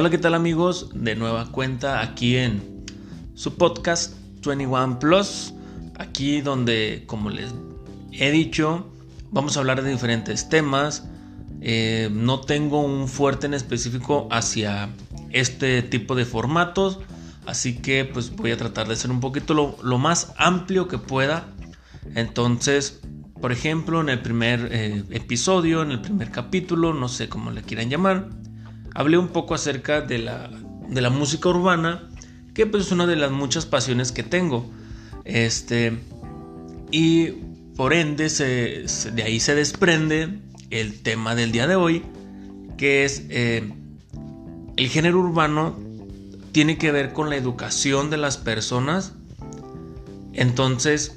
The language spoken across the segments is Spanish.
Hola, ¿qué tal amigos? De nueva cuenta aquí en su podcast 21 Plus, aquí donde, como les he dicho, vamos a hablar de diferentes temas. Eh, no tengo un fuerte en específico hacia este tipo de formatos, así que pues voy a tratar de ser un poquito lo, más amplio que pueda. Entonces, por ejemplo, en el primer eh, episodio, en el primer capítulo, no sé cómo le quieran llamar, hablé un poco acerca de la, de la música urbana, que pues es una de las muchas pasiones que tengo. Este, y por ende de ahí se desprende el tema del día de hoy, que es eh, el género urbano tiene que ver con la educación de las personas. Entonces,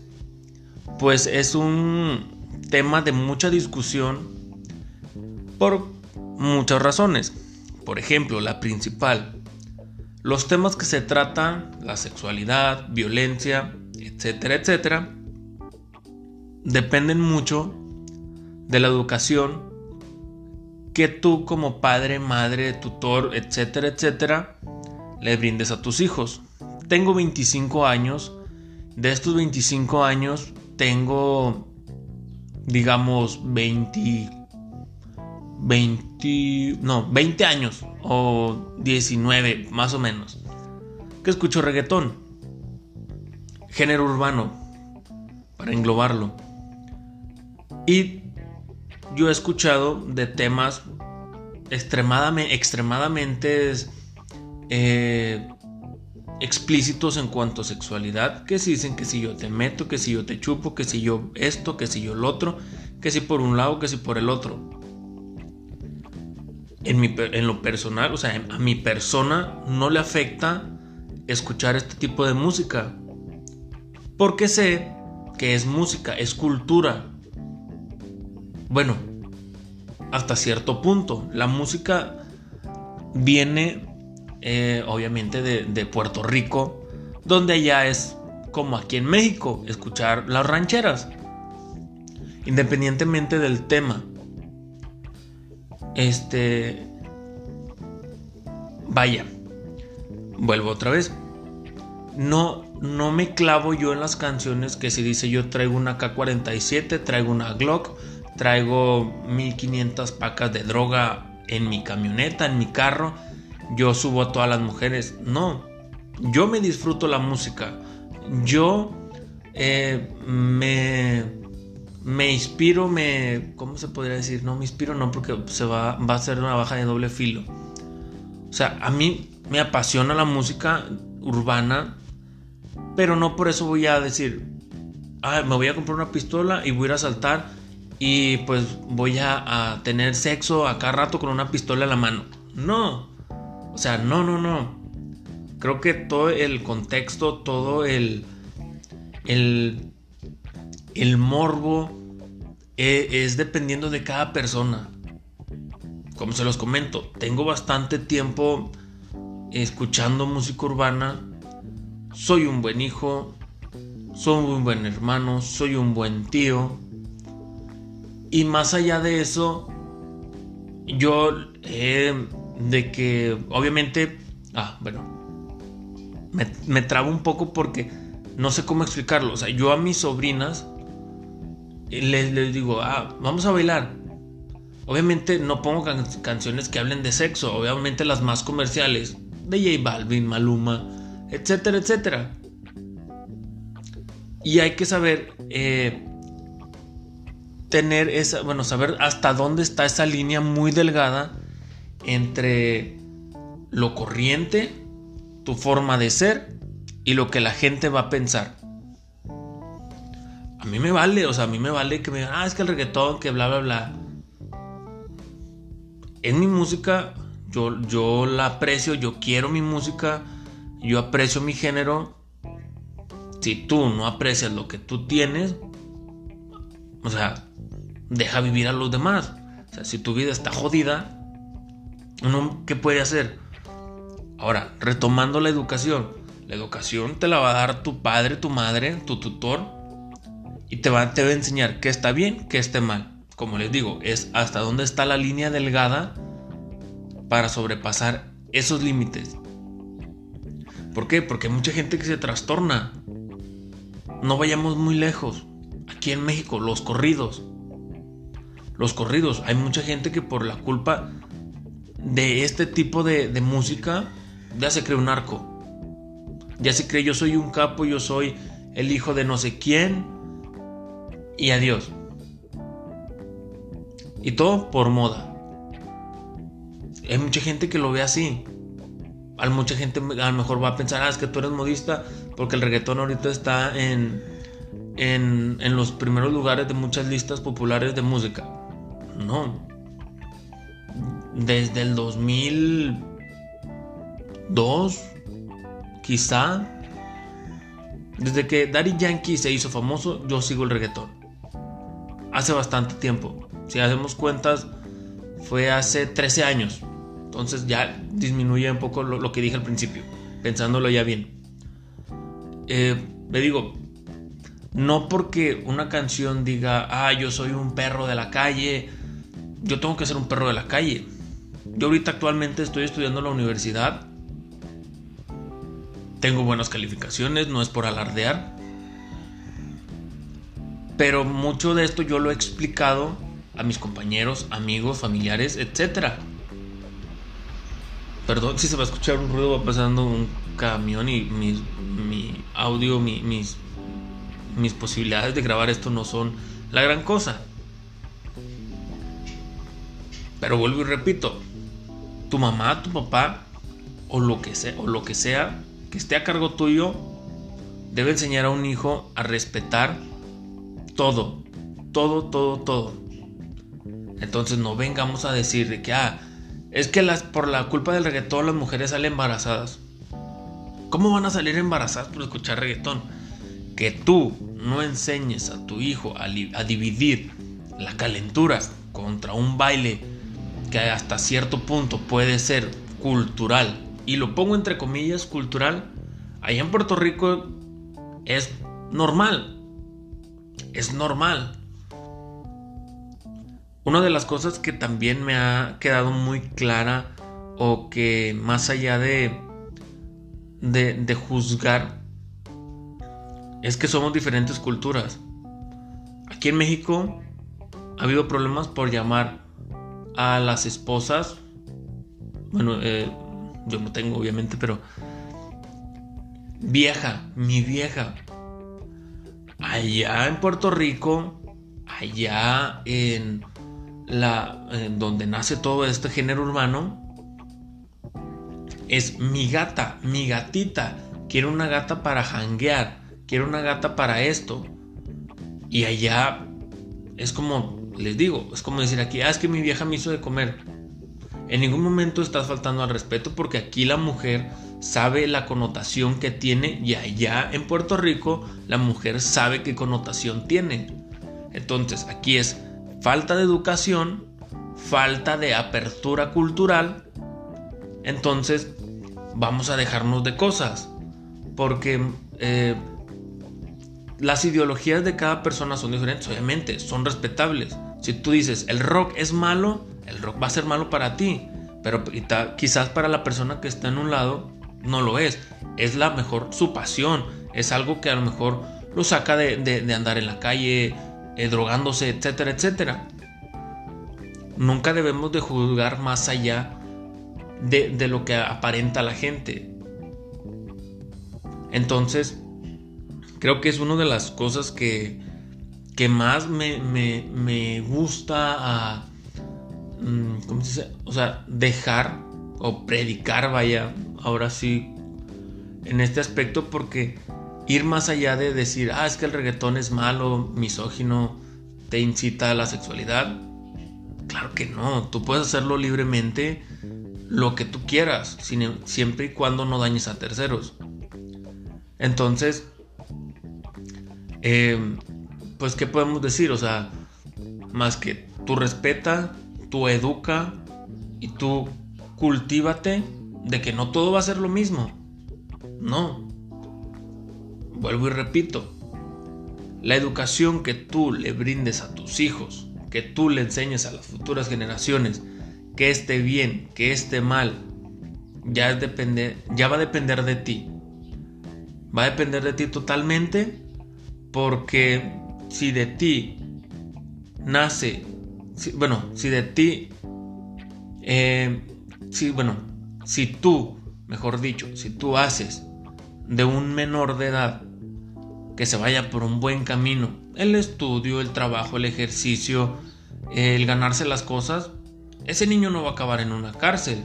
pues es un tema de mucha discusión por muchas razones. Por ejemplo, la principal, los temas que se tratan, la sexualidad, violencia, etcétera, etcétera, dependen mucho de la educación que tú como padre, madre, tutor, etcétera, etcétera, le brindes a tus hijos. Tengo 25 años, de estos 25 años tengo, digamos, 20 20, no, 20 años o 19 más o menos que escucho reggaetón. Género urbano, para englobarlo. Y yo he escuchado de temas extremadamente, extremadamente eh, explícitos en cuanto a sexualidad, que si dicen que si yo te meto, que si yo te chupo, que si yo esto, que si yo el otro, que si por un lado, que si por el otro en, lo personal, o sea, a mi persona no le afecta escuchar este tipo de música. Porque sé que es música, es cultura. Bueno, hasta cierto punto. La música viene eh, obviamente de, de Puerto Rico, donde allá es como aquí en México, escuchar las rancheras. Independientemente del tema. Este. Vaya. Vuelvo otra vez. No, no me clavo yo en las canciones que si dice yo traigo una K-47, traigo una Glock, traigo 1500 pacas de droga en mi camioneta, en mi carro, yo subo a todas las mujeres. No, yo me disfruto la música. Yo eh, me me inspiro, me... ¿Cómo se podría decir? No me inspiro, no, porque se va, va a ser una baja de doble filo. O sea, a mí me apasiona la música urbana, pero no por eso voy a decir, ah, me voy a comprar una pistola y voy a ir a saltar y pues voy a, tener sexo a cada rato con una pistola en la mano. No. O sea, no, no, no. Creo que todo el contexto, todo el, el el morbo eh, es dependiendo de cada persona. Como se los comento, tengo bastante tiempo escuchando música urbana. Soy un buen hijo, soy un buen hermano, soy un buen tío. Y más allá de eso, yo de que obviamente, ah, bueno, me, me trabo un poco porque no sé cómo explicarlo. O sea, yo a mis sobrinas les, digo, ah, vamos a bailar. Obviamente no pongo canciones que hablen de sexo, obviamente las más comerciales, de J Balvin, Maluma, etcétera, etcétera. Y hay que saber eh, tener esa, bueno, saber hasta dónde está esa línea muy delgada entre lo corriente, tu forma de ser y lo que la gente va a pensar a mí me vale, o sea, a mí me vale que me digan, ah, es que el reggaetón, que bla, bla, bla. En mi música, yo, yo la aprecio, yo quiero mi música, yo aprecio mi género. Si tú no aprecias lo que tú tienes, o sea, deja vivir a los demás. O sea, si tu vida está jodida, uno, ¿qué puede hacer? Ahora, retomando la educación. La educación te la va a dar tu padre, tu madre, tu tutor y te va, te va a enseñar qué está bien, qué esté mal. Como les digo, es hasta dónde está la línea delgada para sobrepasar esos límites. ¿Por qué? Porque hay mucha gente que se trastorna. No vayamos muy lejos. Aquí en México, los corridos. Los corridos. Hay mucha gente que por la culpa de este tipo de, de música ya se cree un arco. Ya se cree yo soy un capo, yo soy el hijo de no sé quién. Y adiós. Y todo por moda. Hay mucha gente que lo ve así. Hay mucha gente a lo mejor va a pensar, ah, es que tú eres modista porque el reggaetón ahorita está en, en, en los primeros lugares de muchas listas populares de música. No. Desde el 2002, quizá. Desde que Daddy Yankee se hizo famoso, yo sigo el reggaetón. Hace bastante tiempo. Si hacemos cuentas, fue hace 13 años. Entonces ya disminuye un poco lo, que dije al principio, pensándolo ya bien. Eh, le digo, no porque una canción diga, ah, yo soy un perro de la calle, yo tengo que ser un perro de la calle. Yo ahorita actualmente estoy estudiando en la universidad. Tengo buenas calificaciones, no es por alardear. Pero mucho de esto yo lo he explicado a mis compañeros, amigos, familiares, etcétera. Perdón si se va a escuchar un ruido, va pasando un camión y mi, mi audio, mis, mis posibilidades de grabar esto no son la gran cosa. Pero vuelvo y repito, tu mamá, tu papá o lo que sea, o lo que sea que esté a cargo tuyo debe enseñar a un hijo a respetar todo, todo, todo, todo. Entonces no vengamos a decir de que ah, es que las, por la culpa del reggaetón las mujeres salen embarazadas. ¿Cómo van a salir embarazadas por escuchar reggaetón? Que tú no enseñes a tu hijo a, dividir la calentura contra un baile que hasta cierto punto puede ser cultural, y lo pongo entre comillas cultural, allá en Puerto Rico es normal. Es normal. Una de las cosas que también me ha quedado muy clara o que más allá de, de, juzgar es que somos diferentes culturas. Aquí en México ha habido problemas por llamar a las esposas, bueno, eh, yo no tengo obviamente, pero vieja, mi vieja. Allá en Puerto Rico, allá en la, donde nace todo este género urbano, es mi gata, mi gatita. Quiero una gata para janguear, quiero una gata para esto. Y allá es como, les digo, es como decir aquí, ah, es que mi vieja me hizo de comer. En ningún momento estás faltando al respeto porque aquí la mujer sabe la connotación que tiene y allá en Puerto Rico la mujer sabe qué connotación tiene. Entonces aquí es falta de educación, falta de apertura cultural, entonces vamos a dejarnos de cosas. Porque eh, las ideologías de cada persona son diferentes, obviamente, son respetables. Si tú dices, el rock es malo, el rock va a ser malo para ti. Pero quizás para la persona que está en un lado, no lo es. Es la mejor su pasión. Es algo que a lo mejor lo saca de andar en la calle, eh, drogándose, etcétera, etcétera. Nunca debemos de juzgar más allá de, lo que aparenta la gente. Entonces, creo que es una de las cosas que, que más me, me, gusta a, mm, ¿cómo se dice? O sea, dejar o predicar, vaya, ahora sí, en este aspecto, porque ir más allá de decir, ah, es que el reggaetón es malo, misógino, te incita a la sexualidad. Claro que no, tú puedes hacerlo libremente lo que tú quieras, siempre y cuando no dañes a terceros. Entonces, eh, pues, ¿qué podemos decir? O sea, más que tú respeta, tú educa y tú cultívate de que no todo va a ser lo mismo. No, Vuelvo y repito, la educación que tú le brindes a tus hijos, que tú le enseñes a las futuras generaciones, que esté bien, que esté mal, ya, depende, ya va a depender de ti. Va a depender de ti totalmente porque si de ti nace, bueno, si de ti, eh, si, bueno, si tú, mejor dicho, si tú haces de un menor de edad que se vaya por un buen camino, el estudio, el trabajo, el ejercicio, el ganarse las cosas, ese niño no va a acabar en una cárcel.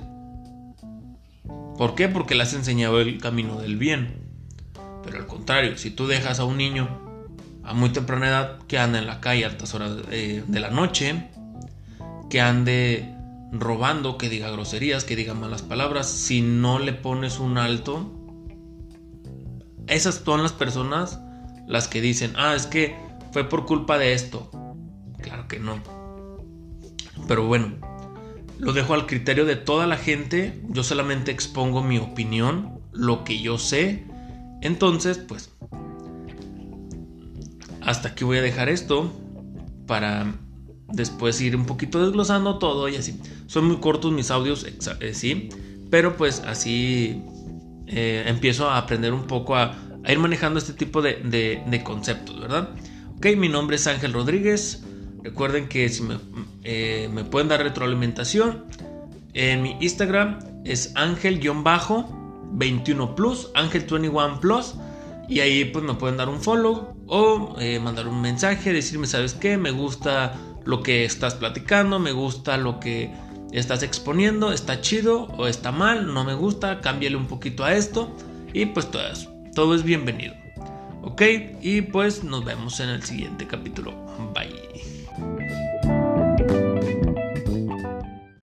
¿Por qué? Porque le has enseñado el camino del bien. Pero al contrario, si tú dejas a un niño a muy temprana edad que ande en la calle a altas horas de, de la noche, que ande robando, que diga groserías, que diga malas palabras, si no le pones un alto, esas son las personas las que dicen, ah, es que fue por culpa de esto. Claro que no. Pero bueno, lo dejo al criterio de toda la gente. Yo solamente expongo mi opinión, lo que yo sé. Entonces, pues, hasta aquí voy a dejar esto para después ir un poquito desglosando todo y así. Son muy cortos mis audios, eh, sí, pero pues así eh, empiezo a aprender un poco a, ir manejando este tipo de, de conceptos, ¿verdad? Ok, mi nombre es Ángel Rodríguez. Recuerden que si eh, me, pueden dar retroalimentación, en mi Instagram es ángel-21 plus, ángel21 plus. Y ahí pues me pueden dar un follow o eh, mandar un mensaje, decirme, ¿sabes qué? Me gusta lo que estás platicando, me gusta lo que estás exponiendo, está chido o está mal, no me gusta, cámbiale un poquito a esto. Y pues todo, todo es bienvenido. Ok, y pues nos vemos en el siguiente capítulo. Bye.